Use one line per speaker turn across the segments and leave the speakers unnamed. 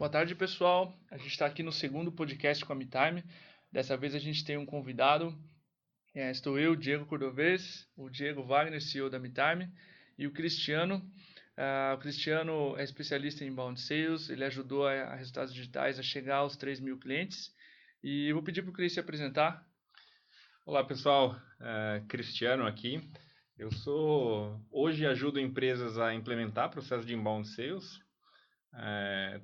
Boa tarde, pessoal. A gente está aqui no segundo podcast com a MeTime. Dessa vez a gente tem um convidado. É, estou eu, Diego Cordovez, o Diego Wagner, CEO da MeTime, e o Cristiano. Uh, o Cristiano é especialista em inbound sales, ele ajudou a, a resultados digitais a chegar aos 3 mil clientes. E vou pedir para o Cris se apresentar.
Olá, pessoal. Uh, Cristiano aqui. Eu sou hoje ajudo empresas a implementar processo de inbound sales. É,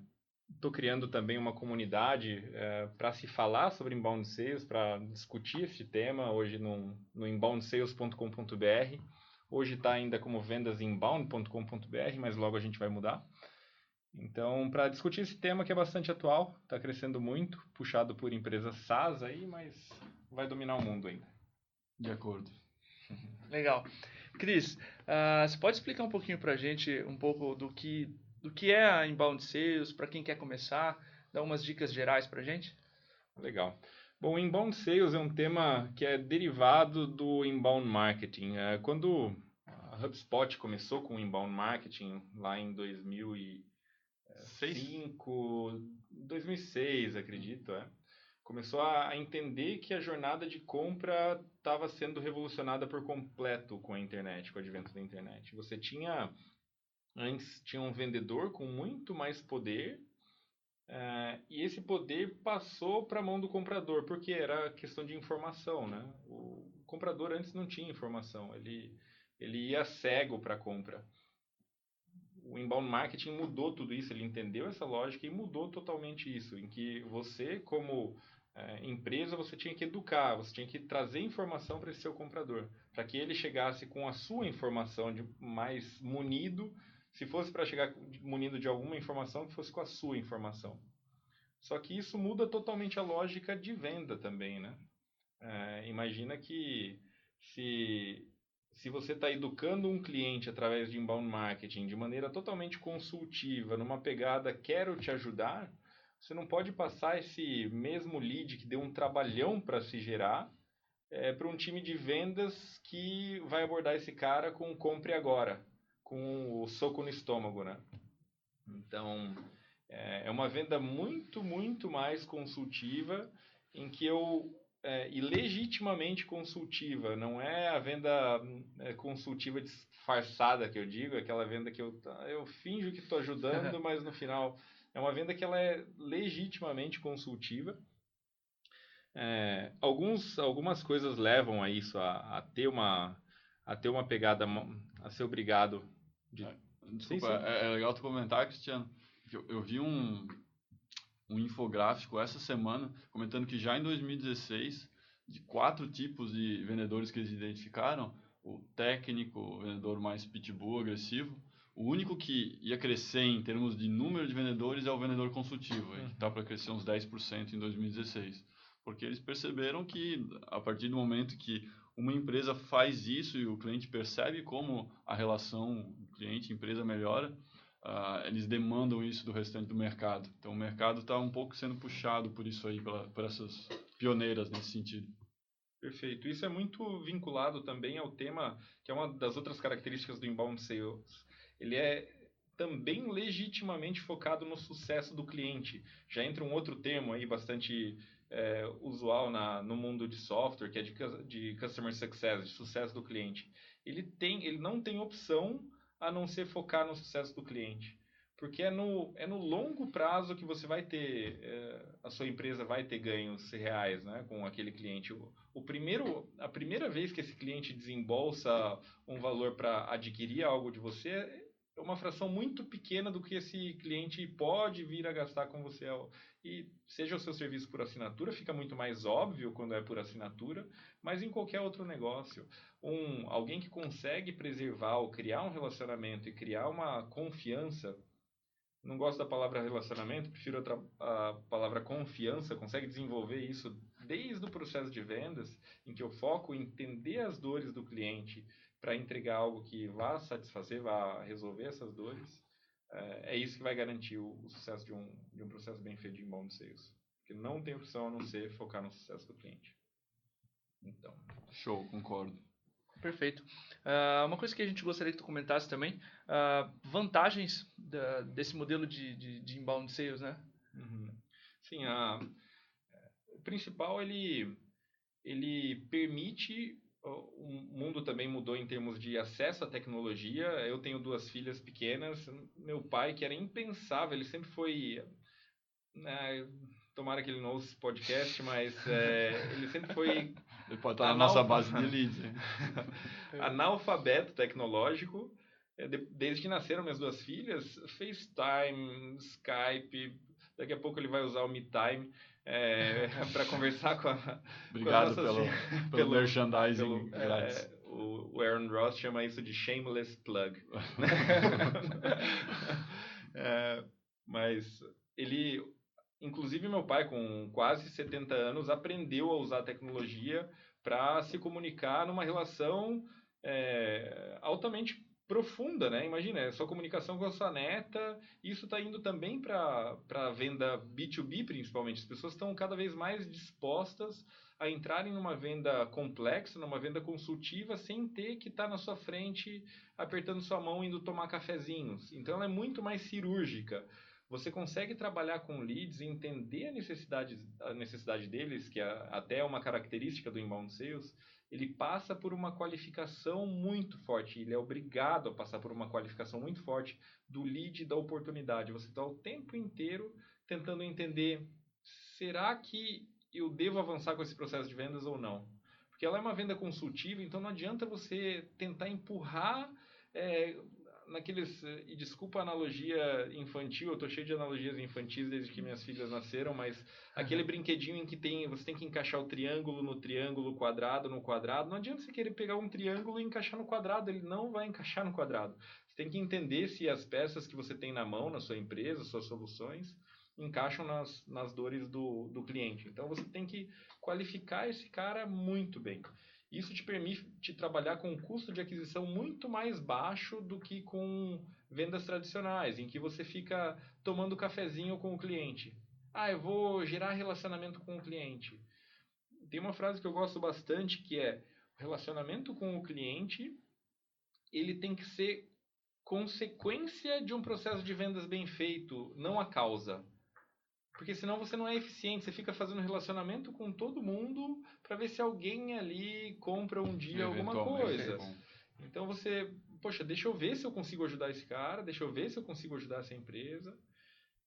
Estou criando também uma comunidade é, para se falar sobre inbound sales, para discutir esse tema hoje no, no inboundsales.com.br. Hoje está ainda como vendasinbound.com.br, mas logo a gente vai mudar. Então, para discutir esse tema que é bastante atual, está crescendo muito, puxado por empresas SaaS aí, mas vai dominar o mundo ainda.
De acordo. Legal. Cris, uh, você pode explicar um pouquinho para a gente um pouco do que do que é a inbound sales, para quem quer começar, dar umas dicas gerais para a gente?
Legal. Bom, inbound sales é um tema que é derivado do inbound marketing. É, quando a HubSpot começou com o inbound marketing lá em 2005, 2006, acredito, é, começou a entender que a jornada de compra estava sendo revolucionada por completo com a internet, com o advento da internet. Você tinha Antes tinha um vendedor com muito mais poder uh, e esse poder passou para a mão do comprador, porque era questão de informação, né? O comprador antes não tinha informação, ele, ele ia cego para a compra. O inbound marketing mudou tudo isso, ele entendeu essa lógica e mudou totalmente isso, em que você, como é, empresa, você tinha que educar, você tinha que trazer informação para esse seu comprador, para que ele chegasse com a sua informação de mais munido se fosse para chegar munido de alguma informação, que fosse com a sua informação. Só que isso muda totalmente a lógica de venda também, né? É, imagina que se, se você está educando um cliente através de inbound marketing de maneira totalmente consultiva, numa pegada quero te ajudar, você não pode passar esse mesmo lead que deu um trabalhão para se gerar é, para um time de vendas que vai abordar esse cara com compre agora com o soco no estômago, né? Então, é, é uma venda muito, muito mais consultiva, em que eu é, e legitimamente consultiva, não é a venda é, consultiva disfarçada que eu digo, aquela venda que eu, eu finjo que estou ajudando, mas no final é uma venda que ela é legitimamente consultiva. É, alguns, algumas coisas levam a isso, a, a, ter uma, a ter uma pegada, a ser obrigado
de... É, desculpa, sim, sim. É, é, legal tu comentar, Cristiano, eu, eu vi um, um infográfico essa semana comentando que já em 2016, de quatro tipos de vendedores que eles identificaram, o técnico, o vendedor mais pitbull, agressivo, o único que ia crescer em termos de número de vendedores é o vendedor consultivo, que está para crescer uns 10% em 2016. Porque eles perceberam que, a partir do momento que uma empresa faz isso e o cliente percebe como a relação cliente-empresa melhora, uh, eles demandam isso do restante do mercado. Então, o mercado está um pouco sendo puxado por isso aí, pela, por essas pioneiras nesse sentido.
Perfeito. Isso é muito vinculado também ao tema, que é uma das outras características do inbound sales. Ele é também legitimamente focado no sucesso do cliente. Já entra um outro termo aí bastante é, usual na, no mundo de software, que é de, de customer success, de sucesso do cliente. Ele, tem, ele não tem opção a não ser focar no sucesso do cliente. Porque é no, é no longo prazo que você vai ter, é, a sua empresa vai ter ganhos reais né, com aquele cliente. O, o primeiro, a primeira vez que esse cliente desembolsa um valor para adquirir algo de você uma fração muito pequena do que esse cliente pode vir a gastar com você. E seja o seu serviço por assinatura, fica muito mais óbvio quando é por assinatura, mas em qualquer outro negócio. Um, alguém que consegue preservar ou criar um relacionamento e criar uma confiança, não gosto da palavra relacionamento, prefiro outra, a palavra confiança, consegue desenvolver isso desde o processo de vendas, em que eu foco em entender as dores do cliente, para entregar algo que vá satisfazer, vá resolver essas dores, é, é isso que vai garantir o, o, sucesso de um, de um processo bem feito de inbound sales. Porque não tem opção a não ser focar no sucesso do cliente.
Então. Show, concordo.
Perfeito. Uh, uma coisa que a gente gostaria que tu comentasse também, uh, vantagens da, desse modelo de, de, de, inbound sales, né?
Uhum. Sim, a, o principal, ele, ele permite o mundo também mudou em termos de acesso à tecnologia. Eu tenho duas filhas pequenas. Meu pai, que era impensável, ele sempre foi. Né, tomara que ele não ouça esse podcast, mas é, ele sempre foi.
Ele pode estar na nossa base de leads.
analfabeto tecnológico. É, desde que nasceram minhas duas filhas, FaceTime, Skype, daqui a pouco ele vai usar o MeTime é, para conversar com a.
Obrigado com a pelo, pelo, pelo merchandising
pelo, É, o, o Aaron Ross chama isso de shameless plug. é, mas ele. Inclusive, meu pai, com quase 70 anos, aprendeu a usar a tecnologia para se comunicar numa relação é, altamente profunda, né? Imagina, é sua comunicação com a sua neta, isso está indo também para a venda B2B, principalmente. As pessoas estão cada vez mais dispostas a entrarem numa venda complexa, numa venda consultiva, sem ter que estar tá na sua frente apertando sua mão indo tomar cafezinhos. Então, ela é muito mais cirúrgica. Você consegue trabalhar com leads e entender a necessidade, a necessidade deles, que é até uma característica do inbound sales, ele passa por uma qualificação muito forte, ele é obrigado a passar por uma qualificação muito forte do lead da oportunidade. Você está o tempo inteiro tentando entender, será que eu devo avançar com esse processo de vendas ou não? Porque ela é uma venda consultiva, então não adianta você tentar empurrar é, naqueles. E desculpa a analogia infantil, eu tô cheio de analogias infantis desde que minhas filhas nasceram, mas aquele brinquedinho em que tem, você tem que encaixar o triângulo no triângulo, o quadrado no quadrado. Não adianta você querer pegar um triângulo e encaixar no quadrado, ele não vai encaixar no quadrado. Você tem que entender se as peças que você tem na mão, na sua empresa, suas soluções, encaixam nas, nas dores do, do cliente. Então você tem que qualificar esse cara muito bem. Isso te permite trabalhar com um custo de aquisição muito mais baixo do que com vendas tradicionais, em que você fica tomando cafezinho com o cliente. Ah, eu vou gerar relacionamento com o cliente. Tem uma frase que eu gosto bastante que é: relacionamento com o cliente ele tem que ser consequência de um processo de vendas bem feito, não a causa. Porque senão você não é eficiente, você fica fazendo relacionamento com todo mundo para ver se alguém ali compra um dia alguma coisa. Então você, poxa, deixa eu ver se eu consigo ajudar esse cara, deixa eu ver se eu consigo ajudar essa empresa.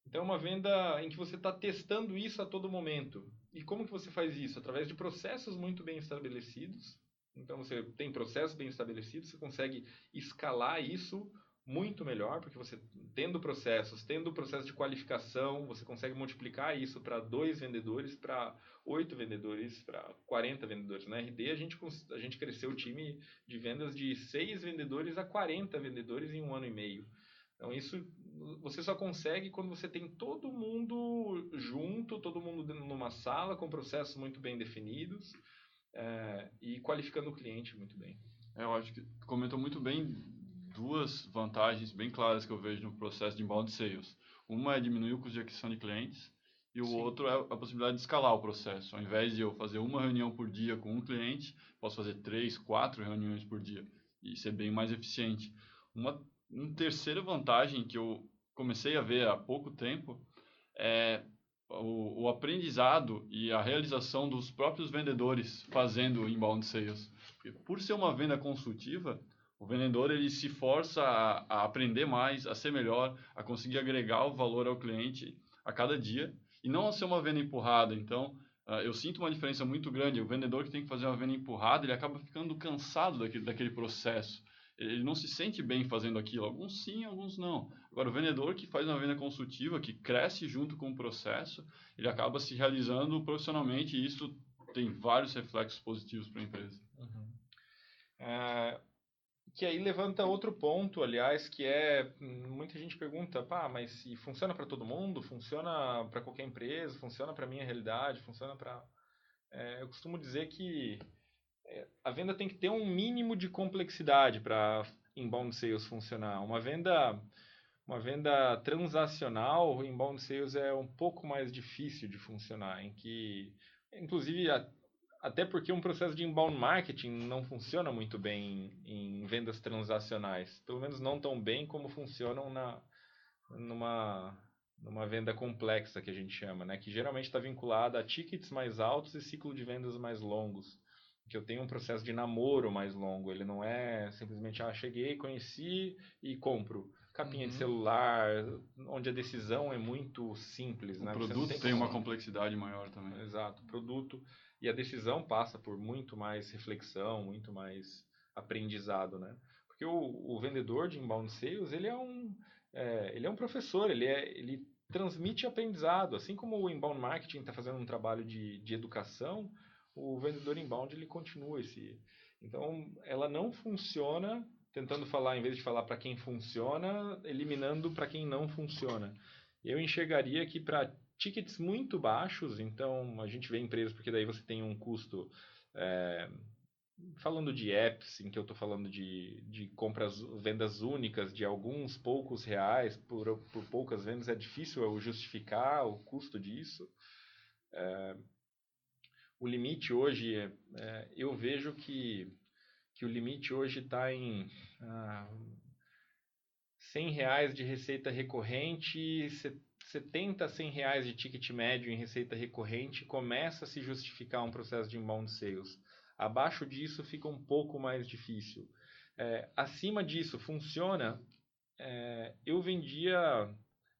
Então é uma venda em que você está testando isso a todo momento. E como que você faz isso? Através de processos muito bem estabelecidos. Então você tem processos bem estabelecidos, você consegue escalar isso muito melhor, porque você tendo processos, tendo o processo de qualificação, você consegue multiplicar isso para dois vendedores, para oito vendedores, para 40 vendedores. Na RD, a gente, a gente cresceu o time de vendas de seis vendedores a 40 vendedores em um ano e meio. Então, isso você só consegue quando você tem todo mundo junto, todo mundo numa sala, com processos muito bem definidos é, e qualificando o cliente muito bem.
É, eu acho que comentou muito bem duas vantagens bem claras que eu vejo no processo de inbound sales. Uma é diminuir o custo de aquisição de clientes e o Sim. outro é a possibilidade de escalar o processo. Ao invés de eu fazer uma reunião por dia com um cliente, posso fazer três, quatro reuniões por dia e ser bem mais eficiente. Uma, uma terceira vantagem que eu comecei a ver há pouco tempo é o, o aprendizado e a realização dos próprios vendedores fazendo inbound sales. Porque por ser uma venda consultiva, o vendedor ele se força a, a, aprender mais, a ser melhor, a conseguir agregar o valor ao cliente a cada dia e não a ser uma venda empurrada. Então, uh, eu sinto uma diferença muito grande. O vendedor que tem que fazer uma venda empurrada, ele acaba ficando cansado daquele, daquele processo. Ele não se sente bem fazendo aquilo. Alguns sim, alguns não. Agora, o vendedor que faz uma venda consultiva, que cresce junto com o processo, ele acaba se realizando profissionalmente e isso tem vários reflexos positivos para a empresa.
Uhum. Uh, que aí levanta outro ponto, aliás, que é muita gente pergunta, pá, mas se funciona para todo mundo, funciona para qualquer empresa, funciona para minha realidade, funciona para é, eu costumo dizer que é, a venda tem que ter um mínimo de complexidade para inbound sales funcionar. Uma venda uma venda transacional, inbound sales é um pouco mais difícil de funcionar, em que inclusive a, até porque um processo de inbound marketing não funciona muito bem em, em vendas transacionais. Pelo menos não tão bem como funcionam na, numa, numa venda complexa, que a gente chama, né? que geralmente está vinculada a tickets mais altos e ciclo de vendas mais longos. Que eu tenho um processo de namoro mais longo. Ele não é simplesmente, ah, cheguei, conheci e compro capinha uhum. de celular, onde a decisão é muito simples.
O
né?
produto tem, tem uma complexidade maior também.
Exato, produto. E a decisão passa por muito mais reflexão, muito mais aprendizado, né? Porque o, o vendedor de inbound sales, ele é um, é, ele é um professor, ele, é, ele transmite aprendizado. Assim como o inbound marketing está fazendo um trabalho de, de educação, o vendedor inbound ele continua esse. Então, ela não funciona tentando falar, em vez de falar para quem funciona, eliminando para quem não funciona. Eu enxergaria que para tickets muito baixos, então a gente vê empresas, porque daí você tem um custo. É, falando de apps, em que eu estou falando de, de compras, vendas únicas de alguns poucos reais por, por poucas vendas, é difícil eu justificar o custo disso. É, o limite hoje, é, eu vejo que que o limite hoje está em ah, 100 reais de receita recorrente, 70 a 100 reais de ticket médio em receita recorrente, começa a se justificar um processo de inbound sales. Abaixo disso fica um pouco mais difícil. É, acima disso, funciona. É, eu vendia,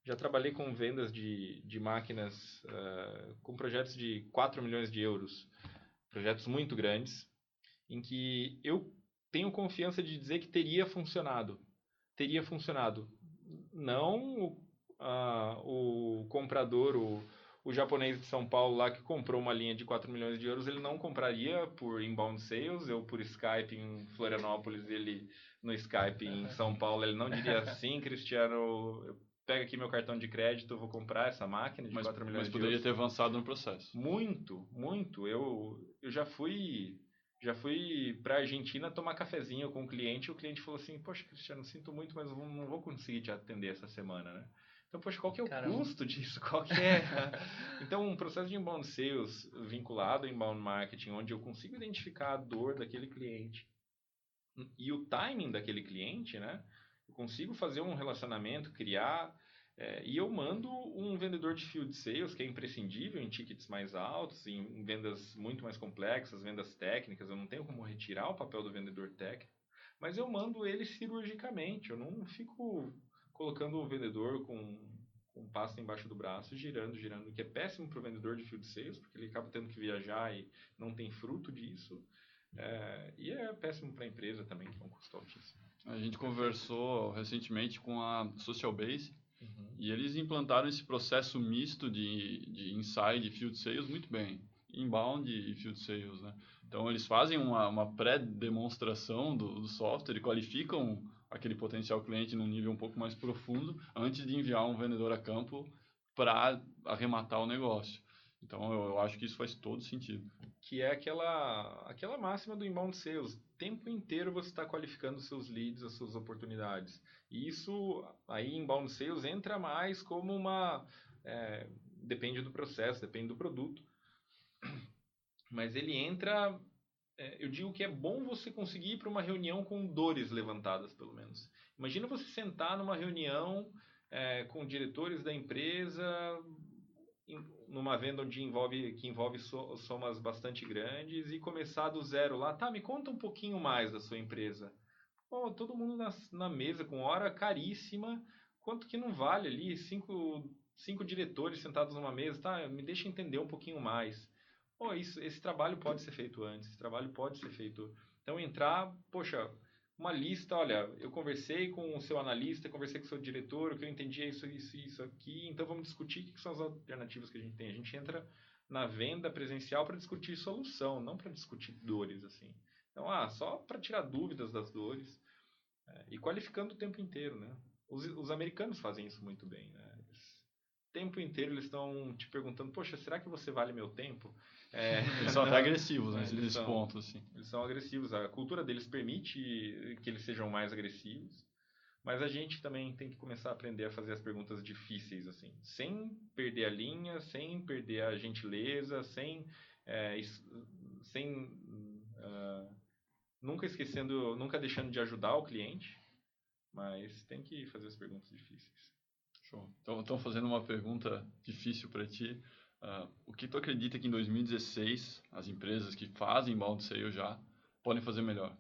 já trabalhei com vendas de, de máquinas uh, com projetos de 4 milhões de euros, projetos muito grandes em que eu tenho confiança de dizer que teria funcionado. Teria funcionado. Não uh, o comprador, o, o japonês de São Paulo lá que comprou uma linha de 4 milhões de euros, ele não compraria por inbound sales, eu por Skype em Florianópolis, ele no Skype em São Paulo, ele não diria assim, Cristiano, pega aqui meu cartão de crédito, vou comprar essa máquina de
mas,
4 milhões
de euros. Mas poderia ter avançado no processo.
Muito, muito. Eu, eu já fui já fui para a Argentina tomar cafezinho com o cliente e o cliente falou assim, poxa, Cristiano, sinto muito, mas não vou conseguir te atender essa semana, né? Então, poxa, qual que é o Caramba. custo disso? Qual que é? então, um processo de inbound sales vinculado ao inbound marketing, onde eu consigo identificar a dor daquele cliente e o timing daquele cliente, né? Eu consigo fazer um relacionamento, criar é, e eu mando um vendedor de field sales, que é imprescindível em tickets mais altos, em, em, vendas muito mais complexas, vendas técnicas. Eu não tenho como retirar o papel do vendedor técnico, mas eu mando ele cirurgicamente. Eu não fico colocando o vendedor com, com pasta embaixo do braço, girando, girando, que é péssimo para o vendedor de field sales, porque ele acaba tendo que viajar e não tem fruto disso. É, e é péssimo para a empresa também, que é um custo altíssimo.
A gente conversou recentemente com a Social Base Uhum. E eles implantaram esse processo misto de, de inside e field sales muito bem. Inbound e field sales, né? Então, eles fazem uma, uma pré-demonstração do, do software e qualificam aquele potencial cliente num nível um pouco mais profundo antes de enviar um vendedor a campo para arrematar o negócio. Então, eu, eu, acho que isso faz todo sentido.
Que é aquela, aquela máxima do inbound sales. O tempo inteiro você está qualificando seus leads, as suas oportunidades. E isso, aí, inbound sales entra mais como uma... É, depende do processo, depende do produto. Mas ele entra... É, eu digo que é bom você conseguir ir para uma reunião com dores levantadas, pelo menos. Imagina você sentar numa reunião é, com diretores da empresa numa venda onde envolve, que envolve somas bastante grandes e começar do zero lá. Tá, me conta um pouquinho mais da sua empresa. Todo mundo na, na mesa com hora caríssima. Quanto que não vale ali? Cinco, cinco diretores sentados numa mesa. Tá, me deixa entender um pouquinho mais. Pô, isso, esse trabalho pode ser feito antes. Esse trabalho pode ser feito... Então, entrar... Poxa, uma lista, olha, eu conversei com o seu analista, conversei com o seu diretor, o que eu entendi é isso, isso, isso aqui, então vamos discutir o que são as alternativas que a gente tem. A gente entra na venda presencial para discutir solução, não para discutir dores, assim. Então, ah, só para tirar dúvidas das dores é, e qualificando o tempo inteiro, né? Os, os americanos fazem isso muito bem, né? o tempo inteiro eles estão te perguntando, poxa, será que você vale meu tempo?
É, eles são até agressivos né, nesse são, ponto, assim.
Eles são agressivos. A cultura deles permite que eles sejam mais agressivos, mas a gente também tem que começar a aprender a fazer as perguntas difíceis, assim, sem perder a linha, sem perder a gentileza, sem é, sem uh, nunca esquecendo, nunca deixando de ajudar o cliente, mas tem que fazer as perguntas difíceis.
Show. Então, estão fazendo uma pergunta difícil para ti. Uh, o que tu acredita que em 2016 as empresas que fazem inbound sales já podem fazer melhor?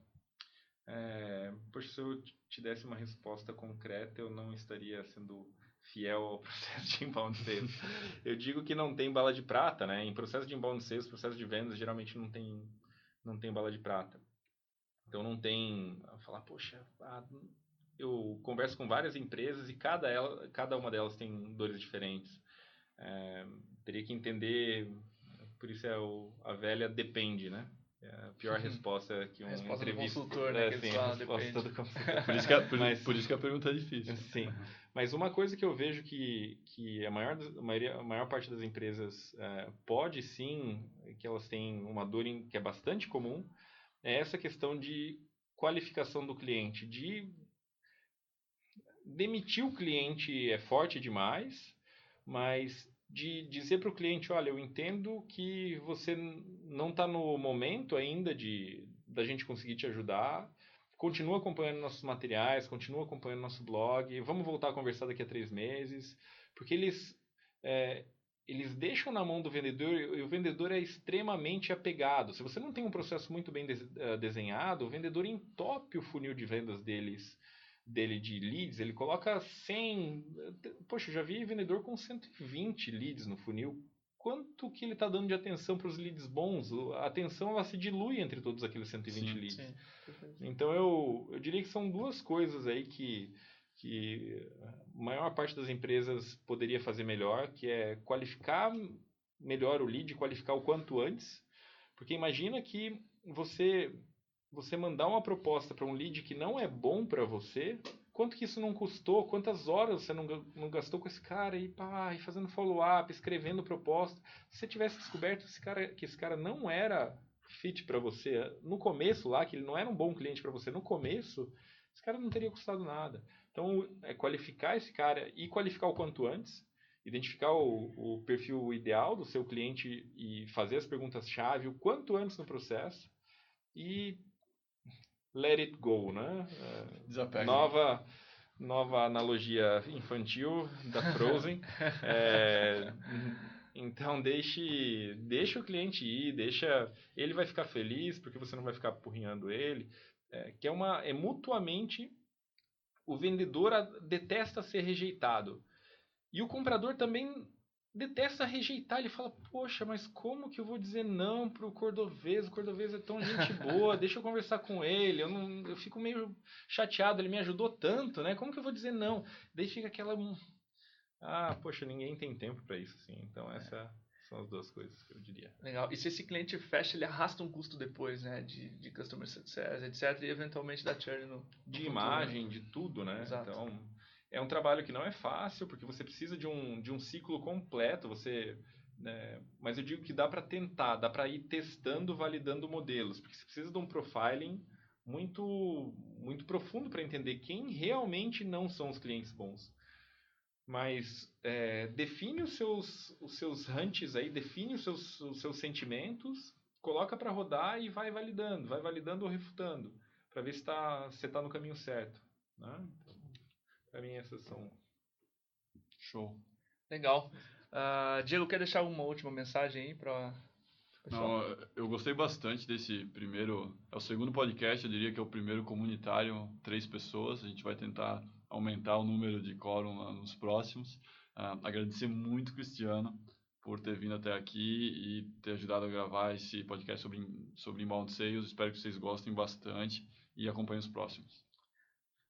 É, poxa, se eu te desse uma resposta concreta, eu não estaria sendo fiel ao processo de inbound sales. eu digo que não tem bala de prata, né? Em processo de inbound sales, processo de vendas, geralmente não tem, não tem bala de prata. Então não tem falar, poxa, ah, eu converso com várias empresas e cada, ela, cada uma delas tem dores diferentes. É, teria que entender, por isso é o, a velha depende, né? É a pior uhum. resposta que um
resposta
entrevista...
do consultor, né? É, sim, a resposta
do consultor. por, isso que a, por, Mas, por, isso que a pergunta é difícil.
Sim. Mas uma coisa que eu vejo que, que a, maior, a, maioria, a maior parte das empresas é, pode sim, que elas têm uma dor em, que é bastante comum, é essa questão de qualificação do cliente, de demitir o cliente é forte demais, mas de dizer para o cliente, olha, eu entendo que você não está no momento ainda de da gente conseguir te ajudar, continua acompanhando nossos materiais, continua acompanhando nosso blog, vamos voltar a conversar daqui a três meses, porque eles é, eles deixam na mão do vendedor e o vendedor é extremamente apegado. Se você não tem um processo muito bem eh, desenhado, o vendedor entope o funil de vendas deles dele de leads, ele coloca 100. Poxa, eu já vi vendedor com 120 leads no funil. Quanto que ele está dando de atenção para os leads bons? A atenção ela se dilui entre todos aqueles 120 sim, leads. Sim. Então eu, eu diria que são duas coisas aí que, que a maior parte das empresas poderia fazer melhor, que é qualificar melhor o lead, qualificar o quanto antes. Porque imagina que você você mandar uma proposta para um lead que não é bom para você, quanto que isso não custou? Quantas horas você não, não gastou com esse cara e, pá, fazendo follow-up, escrevendo proposta? Se você tivesse descoberto esse cara, que esse cara não era fit para você no começo lá, que ele não era um bom cliente para você no começo, esse cara não teria custado nada. Então, é qualificar esse cara e qualificar o quanto antes, identificar o, o perfil ideal do seu cliente e fazer as perguntas-chave o quanto antes no processo e Let It Go, né?
Desapega.
Nova, nova analogia infantil da Frozen. é, então deixe, deixe o cliente ir, deixa, ele vai ficar feliz porque você não vai ficar apurrinhando ele. É, que é uma, é mutuamente o vendedor detesta ser rejeitado e o comprador também detesta rejeitar. Ele fala, poxa, mas como que eu vou dizer não pro Cordovez? O Cordovez é tão gente boa, deixa eu conversar com ele. Eu, não, eu fico meio chateado, ele me ajudou tanto, né? Como que eu vou dizer não? Daí fica aquela... Ah, poxa, ninguém tem tempo para isso, assim. Então, essa... É. São as duas coisas que eu diria.
Legal. E se esse cliente fecha, ele arrasta um custo depois, né? De, de customer success, etc. E eventualmente dá churn no.
De futuro, imagem, né? de tudo, né? Exato. Então, é um trabalho que não é fácil, porque você precisa de um, de um ciclo completo, você... Né, mas eu digo que dá para tentar, dá para ir testando, validando modelos, porque você precisa de um profiling muito, muito profundo para entender quem realmente não são os clientes bons. Mas é, define os seus, os seus hunts aí, define os seus, os seus sentimentos, coloca para rodar e vai validando, vai validando ou refutando, para ver se tá, você está no caminho certo. Né? Para mim, essas são.
Show.
Legal. Uh, Diego, quer deixar uma última mensagem aí para.
Não, eu gostei bastante desse primeiro. É o segundo podcast, eu diria que é o primeiro comunitário, três pessoas. A gente vai tentar aumentar o número de quórum nos próximos. Uh, agradecer muito, Cristiano, por ter vindo até aqui e ter ajudado a gravar esse podcast sobre, sobre inbound sales. Espero que vocês gostem bastante e acompanhem os próximos.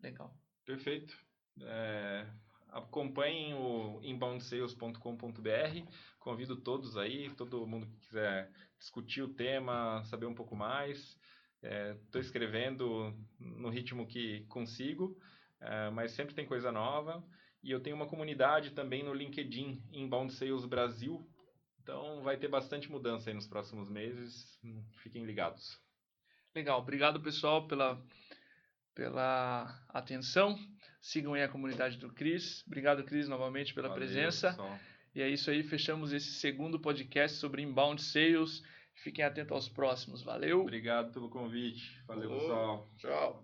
Legal.
Perfeito. É, acompanhem o inboundsales.com.br. Convido todos aí, todo mundo que quiser discutir o tema, saber um pouco mais. Estou é, escrevendo no ritmo que consigo, é, mas sempre tem coisa nova. E eu tenho uma comunidade também no LinkedIn, Inbound Sales Brasil. Então vai ter bastante mudança aí nos próximos meses. Fiquem ligados.
Legal, obrigado pessoal pela, pela atenção. Sigam aí a comunidade do Cris. Obrigado, Cris, novamente pela Valeu, presença. Pessoal. E é isso aí, fechamos esse segundo podcast sobre inbound sales. Fiquem atentos aos próximos. Valeu.
Obrigado pelo convite. Valeu,
Falou.
pessoal.
Tchau.